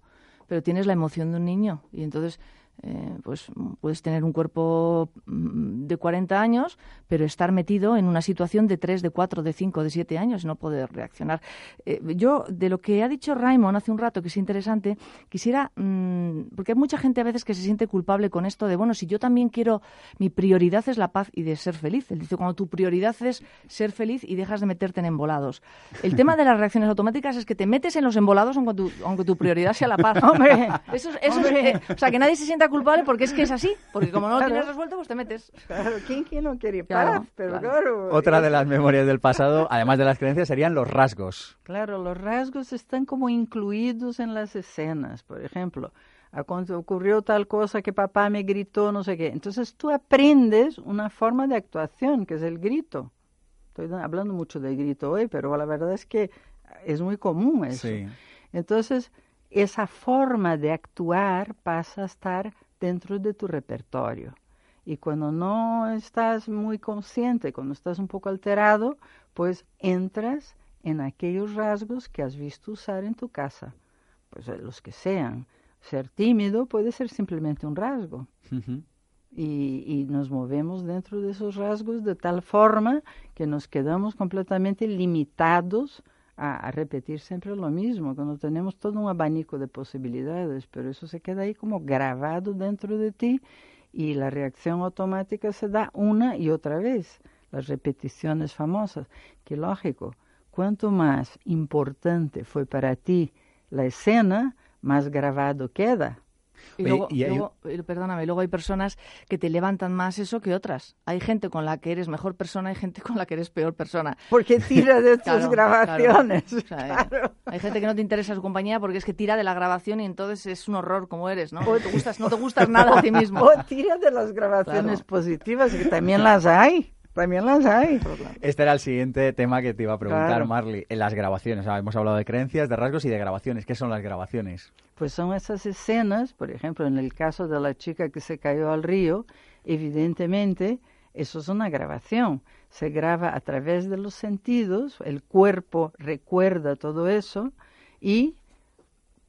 pero tienes la emoción de un niño. Y entonces eh, pues puedes tener un cuerpo mm, de 40 años, pero estar metido en una situación de 3, de 4, de 5, de 7 años y no poder reaccionar. Eh, yo, de lo que ha dicho Raymond hace un rato, que es interesante, quisiera, mm, porque hay mucha gente a veces que se siente culpable con esto de, bueno, si yo también quiero, mi prioridad es la paz y de ser feliz. Él dice, cuando tu prioridad es ser feliz y dejas de meterte en embolados. El tema de las reacciones automáticas es que te metes en los embolados aunque tu, aunque tu prioridad sea la paz. Hombre, eso, eso Es, eh, o sea, que nadie se sienta culpable porque es que es así, porque como no lo tienes resuelto, pues te metes. Claro, ¿quién, quién no quiere paz? Pero claro. Otra de las memorias del pasado, además de las creencias, serían los rasgos. Claro, los rasgos están como incluidos en las escenas. Por ejemplo, cuando ocurrió tal cosa que papá me gritó, no sé qué. Entonces tú aprendes una forma de actuación, que es el grito. Estoy hablando mucho del grito hoy, pero la verdad es que es muy común eso. Sí. Entonces, esa forma de actuar pasa a estar dentro de tu repertorio. Y cuando no estás muy consciente, cuando estás un poco alterado, pues entras en aquellos rasgos que has visto usar en tu casa, pues eh, los que sean. Ser tímido puede ser simplemente un rasgo. y, y, nos movemos dentro de esos rasgos de tal forma que nos quedamos completamente limitados a, repetir siempre lo mismo, cuando tenemos todo un abanico de posibilidades, pero eso se queda ahí como grabado dentro de ti y la reacción automática se da una y otra vez, las repeticiones famosas, que lógico, cuanto más importante fue para ti la escena, más grabado queda. Y luego, luego, eh, perdóname, luego hay personas que te levantan más eso que otras. Hay gente con la que eres mejor persona y gente con la que eres peor persona. Porque tira de tus grabaciones. Claro. Hay gente que no te interesa su compañía porque es que tira de la grabación y entonces es un horror como eres, ¿no? No te gustas, no te gustas nada a ti mismo. O tira de las grabaciones positivas, que también las hay. También las hay. Este era el siguiente tema que te iba a preguntar, Marley. En las grabaciones, hemos hablado de creencias, de rasgos y de grabaciones. ¿Qué son las grabaciones? Pues son esas escenas, por ejemplo, en el caso de la chica que se cayó al río, evidentemente eso es una grabación. Se graba a través de los sentidos, el cuerpo recuerda todo eso y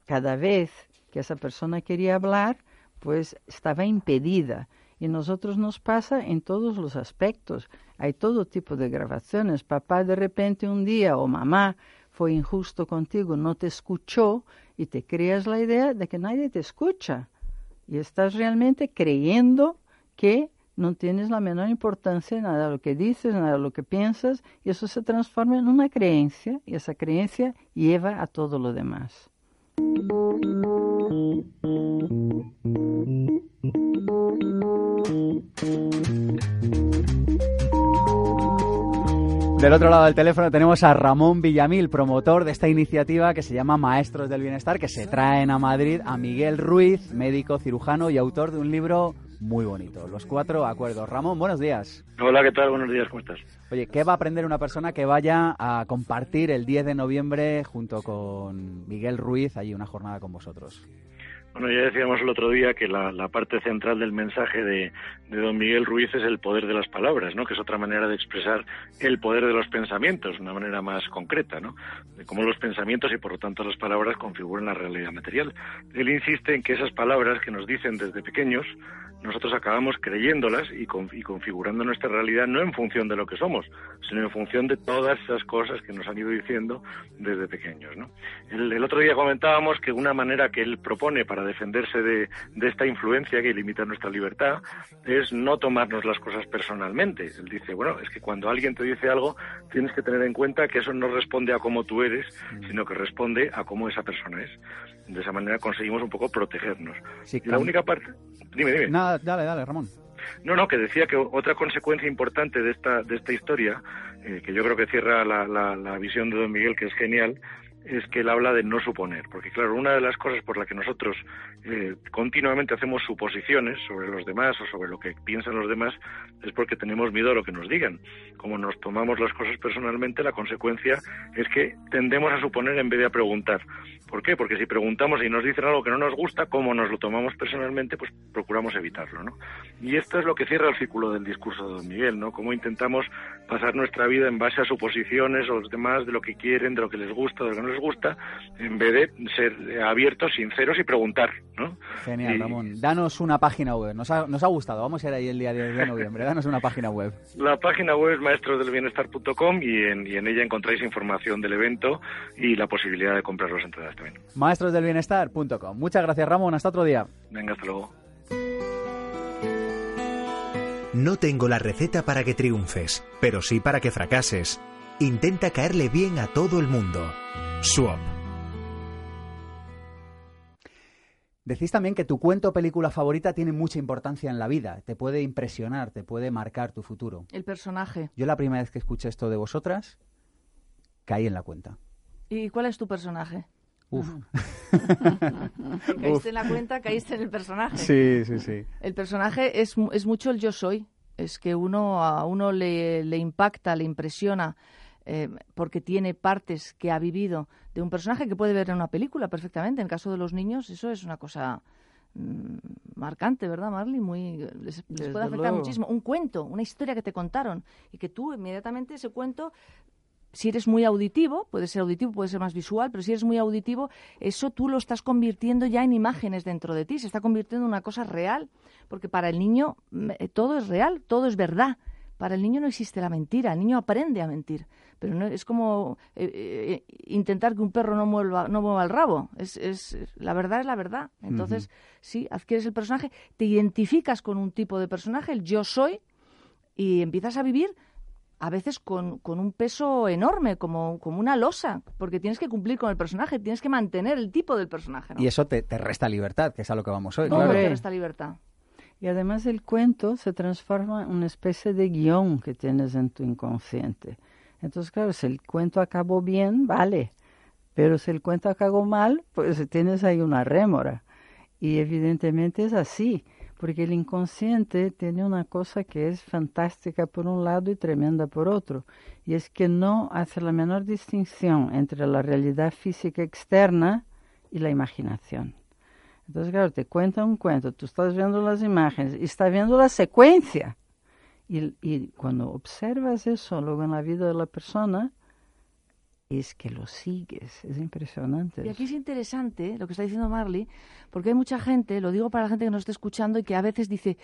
cada vez que esa persona quería hablar, pues estaba impedida y nosotros nos pasa en todos los aspectos. Hay todo tipo de grabaciones. Papá de repente un día o mamá fue injusto contigo, no te escuchó y te creas la idea de que nadie te escucha. Y estás realmente creyendo que no tienes la menor importancia nada de lo que dices, nada de lo que piensas, y eso se transforma en una creencia, y esa creencia lleva a todo lo demás. Del otro lado del teléfono tenemos a Ramón Villamil, promotor de esta iniciativa que se llama Maestros del Bienestar, que se traen a Madrid a Miguel Ruiz, médico cirujano y autor de un libro muy bonito, Los Cuatro Acuerdos. Ramón, buenos días. Hola, ¿qué tal? Buenos días, ¿cómo estás? Oye, ¿qué va a aprender una persona que vaya a compartir el 10 de noviembre junto con Miguel Ruiz allí una jornada con vosotros? Bueno, ya decíamos el otro día que la, parte central del mensaje de, de, don Miguel Ruiz es el poder de las palabras, ¿no? Que es otra manera de expresar el poder de los pensamientos, una manera más concreta, ¿no? De cómo los pensamientos y por lo tanto las palabras configuran la realidad material. Él insiste en que esas palabras que nos dicen desde pequeños, nosotros acabamos creyéndolas y, con, y configurando nuestra realidad no en función de lo que somos, sino en función de todas esas cosas que nos han ido diciendo desde pequeños, el otro día comentábamos que una manera que él propone para defenderse de, de, esta influencia que limita nuestra libertad es no tomarnos las cosas personalmente. Él dice, bueno, es que cuando alguien te dice algo, tienes que tener en cuenta que eso no responde a cómo tú eres, sino que responde a cómo esa persona es. De esa manera conseguimos un poco protegernos. Sí, y la única parte... Dime, dime. Nada, dale, dale, Ramón. No, no, que decía que otra consecuencia importante de esta, de esta historia, eh, que yo creo que cierra la, la, la visión de don Miguel, que es genial, es que él habla de no suponer, porque claro, una de las cosas por la que nosotros eh, continuamente hacemos suposiciones sobre los demás o sobre lo que piensan los demás es porque tenemos miedo a lo que nos digan. Como nos tomamos las cosas personalmente, la consecuencia es que tendemos a suponer en vez de a preguntar. ¿Por qué? Porque si preguntamos y nos dicen algo que no nos gusta, como nos lo tomamos personalmente, pues procuramos evitarlo, ¿no? Y esto es lo que cierra el círculo del discurso de Don Miguel, ¿no? Cómo intentamos pasar nuestra vida en base a suposiciones o los demás de lo que quieren, de lo que les gusta, de lo que no les gusta, en vez de ser abiertos, sinceros y preguntar, ¿no? Genial, y... Ramón. Danos una página web. Nos ha, nos ha gustado. Vamos a ir ahí el día 10 de noviembre. Danos una página web. La página web es maestrosdelbienestar.com y en, y en ella encontráis información del evento y la posibilidad de comprar las entradas también. Maestrosdelbienestar.com. Muchas gracias, Ramón. Hasta otro día. Venga, hasta luego. No tengo la receta para que triunfes, pero sí para que fracases. Intenta caerle bien a todo el mundo. Swap. Decís también que tu cuento o película favorita tiene mucha importancia en la vida, te puede impresionar, te puede marcar tu futuro. El personaje. Yo la primera vez que escuché esto de vosotras, caí en la cuenta. ¿Y cuál es tu personaje? Uf. caíste Uf. en la cuenta, caíste en el personaje. Sí, sí, sí. El personaje es, es mucho el yo soy. Es que uno a uno le, le impacta, le impresiona eh, porque tiene partes que ha vivido de un personaje que puede ver en una película perfectamente. En el caso de los niños, eso es una cosa mm, marcante, ¿verdad, Marley? Muy, les, puede afectar muchísimo. Un cuento, una historia que te contaron y que tú inmediatamente ese cuento si eres muy auditivo, puede ser auditivo, puede ser más visual, pero si eres muy auditivo, eso tú lo estás convirtiendo ya en imágenes dentro de ti, se está convirtiendo en una cosa real, porque para el niño mm, eh, todo es real, todo es verdad. Para el niño no existe la mentira, el niño aprende a mentir, pero no es como eh, eh, intentar que un perro no mueva, no mueva el rabo. Es, es, la verdad es la verdad. Entonces, sí, adquieres el personaje, te identificas con un tipo de personaje, el yo soy, y empiezas a vivir a veces con, con, un peso enorme, como, como una losa, porque tienes que cumplir con el personaje, tienes que mantener el tipo del personaje. Y eso te, resta libertad, que es a lo que vamos hoy. claro. te resta libertad. Y además el cuento se transforma en una especie de guion que tienes en tu inconsciente. Entonces, claro, si el cuento acabó bien, vale. Pero si el cuento acabó mal, pues tienes ahí una rémora. Y evidentemente es así porque el inconsciente tiene una cosa que es fantástica por un lado y tremenda por otro, y es que no hace la menor distinción entre la realidad física externa y la imaginación. Entonces, claro, te cuenta un cuento, tú estás viendo las imágenes y viendo la secuencia. Y, y cuando observas eso luego en la vida de la persona, es que lo sigues, es impresionante. Y aquí es interesante lo que está diciendo Marley, porque hay mucha gente, lo digo para la gente que nos está escuchando y que a veces dice,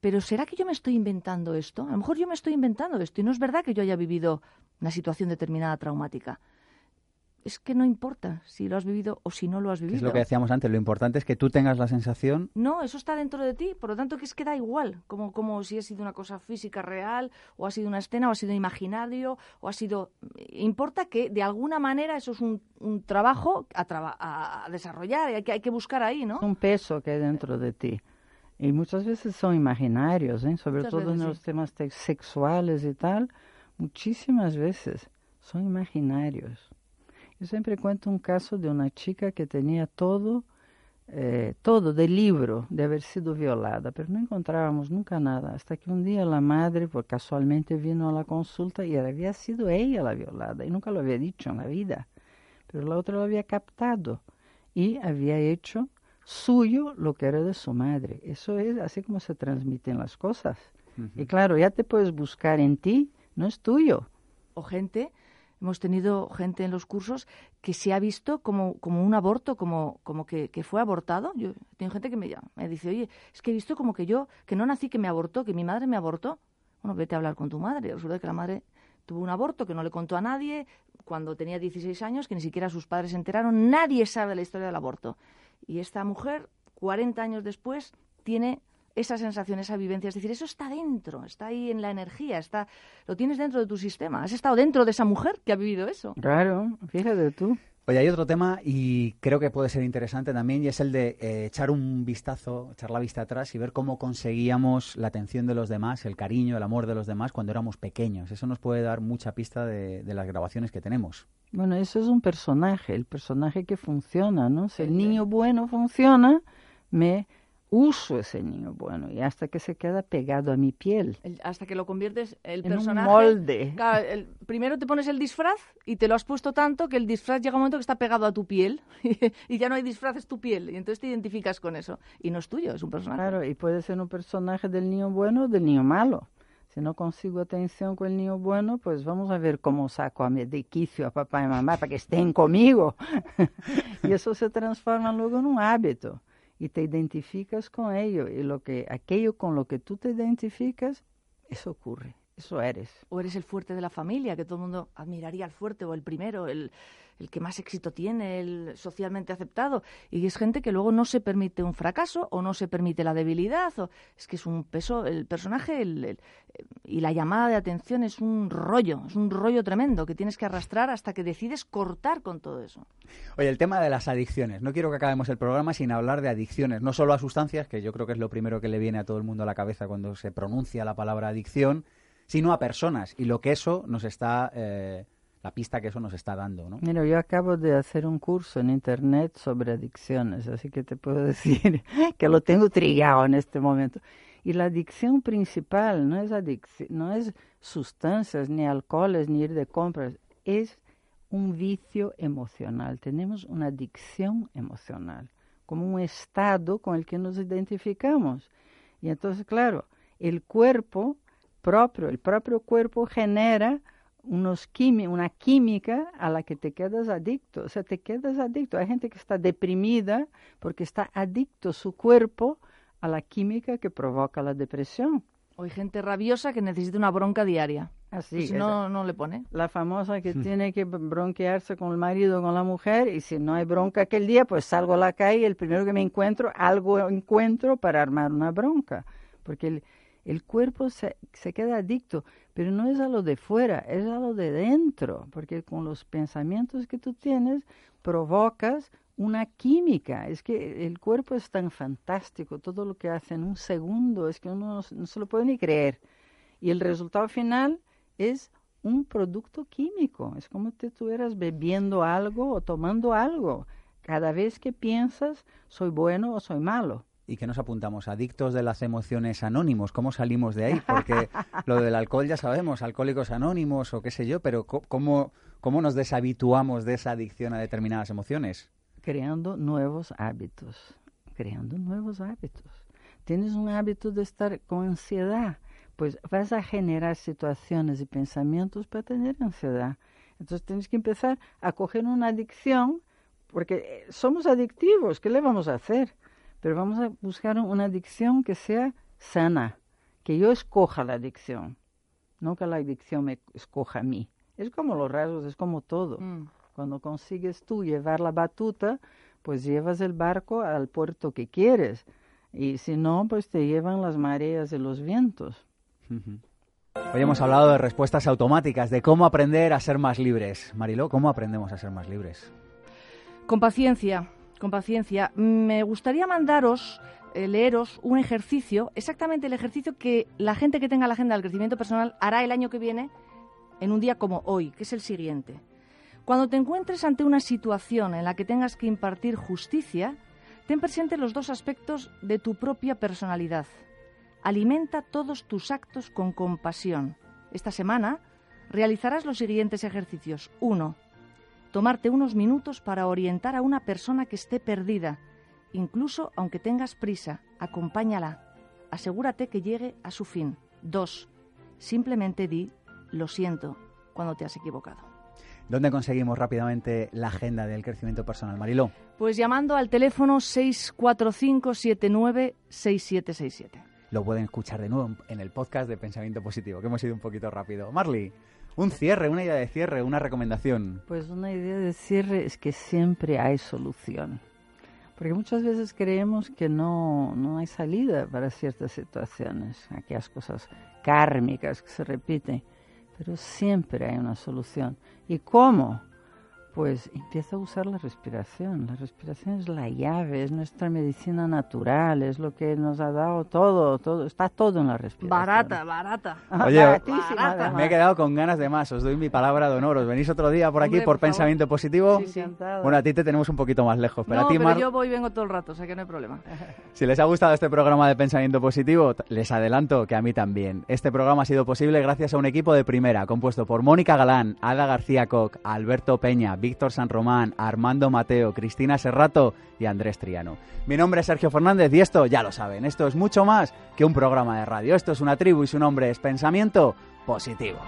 pero ¿será que yo me estoy inventando esto? A lo mejor yo me estoy inventando esto y no es verdad que yo haya vivido una situación determinada traumática es que no importa si lo has vivido o si no lo has vivido. Es lo que decíamos antes, lo importante es que tú tengas la sensación. No, eso está dentro de ti, por lo tanto que es que da igual, como, como si ha sido una cosa física real, o ha sido una escena, o ha sido imaginario, o ha sido... Importa que de alguna manera eso es un, un trabajo a, a desarrollar, y hay que, hay que buscar ahí, ¿no? Un peso que hay dentro de ti. Y muchas veces son imaginarios, ¿eh? sobre todo en los temas sexuales y tal, muchísimas veces son imaginarios. Yo siempre cuento un caso de una chica que tenía todo, eh, todo del libro de haber sido violada, pero no encontrábamos nunca nada, hasta que un día la madre, por casualmente vino a la consulta y había sido ella la violada, y nunca lo había dicho en la vida, pero la otra lo había captado y había hecho suyo lo que era de su madre. Eso es así como se transmiten las cosas. Y claro, ya te puedes buscar en ti, no es tuyo. O gente hemos tenido gente en los cursos que se ha visto como, como un aborto, como, como que, que fue abortado. Yo tengo gente que me, me dice, oye, es que he visto como que yo, que no nací, que me abortó, que mi madre me abortó. Bueno, vete a hablar con tu madre. Resulta que la madre tuvo un aborto que no le contó a nadie cuando tenía 16 años, que ni siquiera sus padres se enteraron. Nadie sabe la historia del aborto. Y esta mujer, 40 años después, tiene esa sensación, esa vivencia. Es decir, eso está dentro, está ahí en la energía, está, lo tienes dentro de tu sistema. Has estado dentro de esa mujer que ha vivido eso. Claro, fíjate tú. Oye, hay otro tema y creo que puede ser interesante también y es el de eh, echar un vistazo, echar la vista atrás y ver cómo conseguíamos la atención de los demás, el cariño, el amor de los demás cuando éramos pequeños. Eso nos puede dar mucha pista de, de las grabaciones que tenemos. Bueno, eso es un personaje, el personaje que funciona, ¿no? Si el niño bueno funciona, me uso ese niño bueno y hasta que se queda pegado a mi piel. hasta que lo conviertes el en personaje. Un molde. el, primero te pones el disfraz y te lo has puesto tanto que el disfraz llega un momento que está pegado a tu piel y ya no hay disfraz, es tu piel. Y entonces te identificas con eso. Y no es tuyo, es un personaje. Claro, y puede ser un personaje del niño bueno o del niño malo. Si no consigo atención con el niño bueno, pues vamos a ver cómo saco a mi de quicio a papá y mamá para que estén conmigo. y eso se transforma luego en un hábito y te identificas con ello y lo que aquello con lo que tú te identificas, eso ocurre, eso eres. O eres el fuerte de la familia, que todo el mundo admiraría al fuerte o el primero, el, el que más éxito tiene, el socialmente aceptado. Y es gente que luego no se permite un fracaso o no se permite la debilidad. O, es que es un peso, el personaje y la llamada de atención es un rollo, es un rollo tremendo que tienes que arrastrar hasta que decides cortar con todo eso. Oye, el tema de las adicciones. No quiero que acabemos el programa sin hablar de adicciones, no solo a sustancias, que yo creo que es lo primero que le viene a todo el mundo a la cabeza cuando se pronuncia la palabra adicción, sino a personas y lo que eso nos está eh, la pista que eso nos está dando. ¿no? Mira, yo acabo de hacer un curso en internet sobre adicciones, así que te puedo decir que lo tengo trillado en este momento. Y la adicción principal no es, no es sustancias, ni alcoholes, ni ir de compras, es un vicio emocional, tenemos una adicción emocional, como un estado con el que nos identificamos. Y entonces, claro, el cuerpo propio, el propio cuerpo genera unos una química a la que te quedas adicto. O sea, te quedas adicto. Hay gente que está deprimida porque está adicto su cuerpo a la química que provoca la depresión. O hay gente rabiosa que necesita una bronca diaria. Así, pues si no, no le pone. La famosa que tiene que bronquearse con el marido o con la mujer y si no hay bronca aquel día, pues salgo a la calle y el primero que me encuentro, algo encuentro para armar una bronca. Porque el, el cuerpo se, se, queda adicto, pero no es a lo de fuera, es a lo de dentro, porque con los pensamientos que tú tienes provocas una química. Es que el cuerpo es tan fantástico, todo lo que hace en un segundo es que uno no, se lo puede ni creer. Y el resultado final es un producto químico, es como si estuvieras bebiendo algo o tomando algo. Cada vez que piensas, soy bueno o soy malo y que nos apuntamos adictos de las emociones anónimos. ¿Cómo salimos de ahí? Porque lo del alcohol ya sabemos, alcohólicos anónimos o qué sé yo, pero ¿cómo, cómo nos deshabituamos de esa adicción a determinadas emociones? Creando nuevos hábitos, creando nuevos hábitos. Tienes un hábito de estar con ansiedad, pues vas a generar situaciones y pensamientos para tener ansiedad. Entonces tienes que empezar a coger una adicción, porque eh, somos adictivos, ¿qué le vamos a hacer? Pero vamos a buscar una adicción que sea sana, que yo escoja la adicción, no que la adicción me escoja a mí. Es como los rasgos, es como todo. Mm. Cuando consigues tú llevar la batuta, pues llevas el barco al puerto que quieres. Y si no, pues te llevan las mareas y los vientos. Hoy hemos hablado de respuestas automáticas, de cómo aprender a ser más libres. Mariló, ¿cómo aprendemos a ser más libres? Con paciencia, con paciencia. Me gustaría mandaros, eh, leeros un ejercicio, exactamente el ejercicio que la gente que tenga la agenda del crecimiento personal hará el año que viene en un día como hoy, que es el siguiente. Cuando te encuentres ante una situación en la que tengas que impartir justicia, ten presente los dos aspectos de tu propia personalidad. Alimenta todos tus actos con compasión. Esta semana realizarás los siguientes ejercicios. 1 tomarte unos minutos para orientar a una persona que esté perdida. Incluso aunque tengas prisa, acompáñala. Asegúrate que llegue a su fin. Dos, simplemente di lo siento cuando te has equivocado. ¿Dónde conseguimos rápidamente la agenda del crecimiento personal, Mariló? Pues llamando al teléfono 645-796767. Lo pueden escuchar de nuevo en el podcast de Pensamiento Positivo, que hemos ido un poquito rápido. Marley, un cierre, una idea de cierre, una recomendación. Pues una idea de cierre es que siempre hay solución. Porque muchas veces creemos que no, no hay salida para ciertas situaciones, aquellas cosas kármicas que se repiten, pero siempre hay una solución. ¿Y cómo? Pues empieza a usar la respiración. La respiración es la llave, es nuestra medicina natural, es lo que nos ha dado todo, todo, está todo en la respiración. Barata, barata. Oye, me he quedado con ganas de más, os doy mi palabra de honor. ¿Os venís otro día por aquí por, pensamiento positivo? Sí, bueno, a ti te tenemos un poquito más lejos, pero a ti, pero yo voy y vengo todo el rato, o sea que no hay problema. si les ha gustado este programa de pensamiento positivo, les adelanto que a mí también. Este programa ha sido posible gracias a un equipo de primera, compuesto por Mónica Galán, Ada García Koch, Alberto Peña, Víctor San Román, Armando Mateo, Cristina Serrato y Andrés Triano. Mi nombre es Sergio Fernández y esto ya lo saben, esto es mucho más que un programa de radio. Esto es una tribu y su nombre es Pensamiento Positivo.